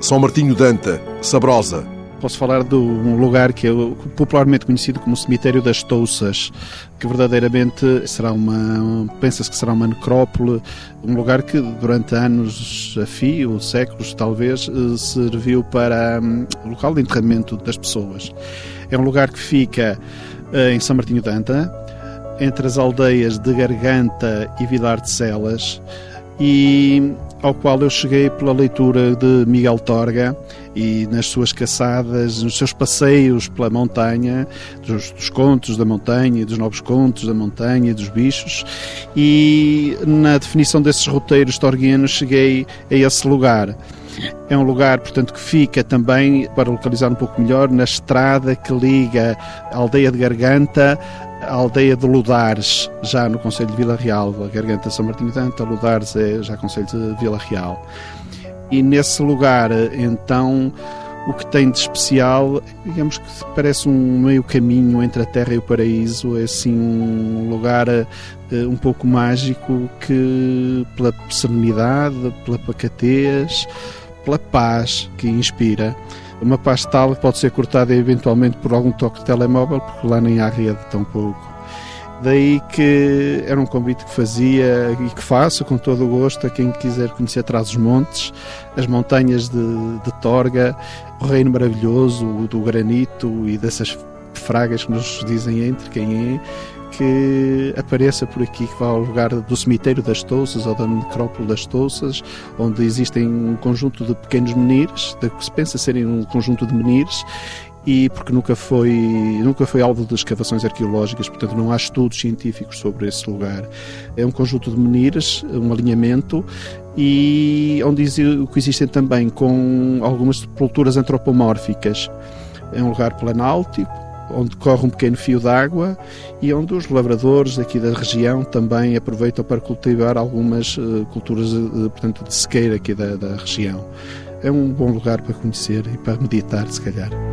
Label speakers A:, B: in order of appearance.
A: São Martinho Danta, Sabrosa.
B: Posso falar de um lugar que é popularmente conhecido como o Cemitério das Touças, que verdadeiramente será uma, pensa-se que será uma necrópole, um lugar que durante anos a fio, séculos talvez, eh, serviu para um, local de enterramento das pessoas. É um lugar que fica uh, em São Martinho Danta, entre as aldeias de Garganta e Vilar de Celas, e ao qual eu cheguei pela leitura de Miguel Torga e nas suas caçadas, nos seus passeios pela montanha, dos, dos contos da montanha, dos novos contos da montanha, dos bichos, e na definição desses roteiros torguianos cheguei a esse lugar. É um lugar, portanto, que fica também, para localizar um pouco melhor, na estrada que liga a aldeia de Garganta à aldeia de Ludares, já no Conselho de Vila Real. A Garganta São Martinho Danta, Ludares é já Conselho de Vila Real. E nesse lugar, então, o que tem de especial, digamos que parece um meio caminho entre a terra e o paraíso, é assim um lugar uh, um pouco mágico que pela serenidade, pela pacatez, pela paz que inspira. Uma paz tal que pode ser cortada eventualmente por algum toque de telemóvel, porque lá nem há rede tão pouco. Daí que era um convite que fazia e que faço com todo o gosto a quem quiser conhecer Trás os Montes, as montanhas de, de Torga, o reino maravilhoso do granito e dessas fragas que nos dizem entre quem é, que apareça por aqui, que vá ao lugar do cemitério das Touças ou da necrópole das Touças, onde existem um conjunto de pequenos menires, de que se pensa serem um conjunto de menires, e porque nunca foi, nunca foi alvo de escavações arqueológicas, portanto não há estudos científicos sobre esse lugar. É um conjunto de menires, um alinhamento, e onde existem também com algumas sepulturas antropomórficas. É um lugar planáltico, onde corre um pequeno fio d'água e onde os lavradores aqui da região também aproveitam para cultivar algumas uh, culturas portanto, de sequeira aqui da, da região. É um bom lugar para conhecer e para meditar, se calhar.